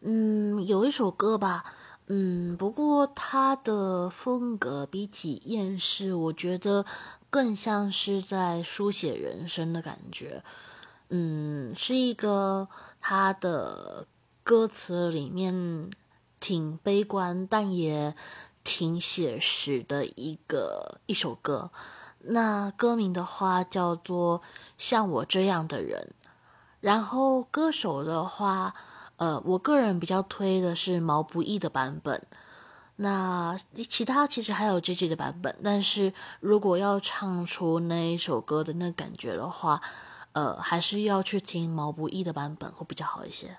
嗯，有一首歌吧，嗯，不过它的风格比起厌世，我觉得更像是在书写人生的感觉。嗯，是一个他的歌词里面挺悲观，但也挺写实的一个一首歌。那歌名的话叫做《像我这样的人》，然后歌手的话。呃，我个人比较推的是毛不易的版本，那其他其实还有 J J 的版本，但是如果要唱出那一首歌的那感觉的话，呃，还是要去听毛不易的版本会比较好一些。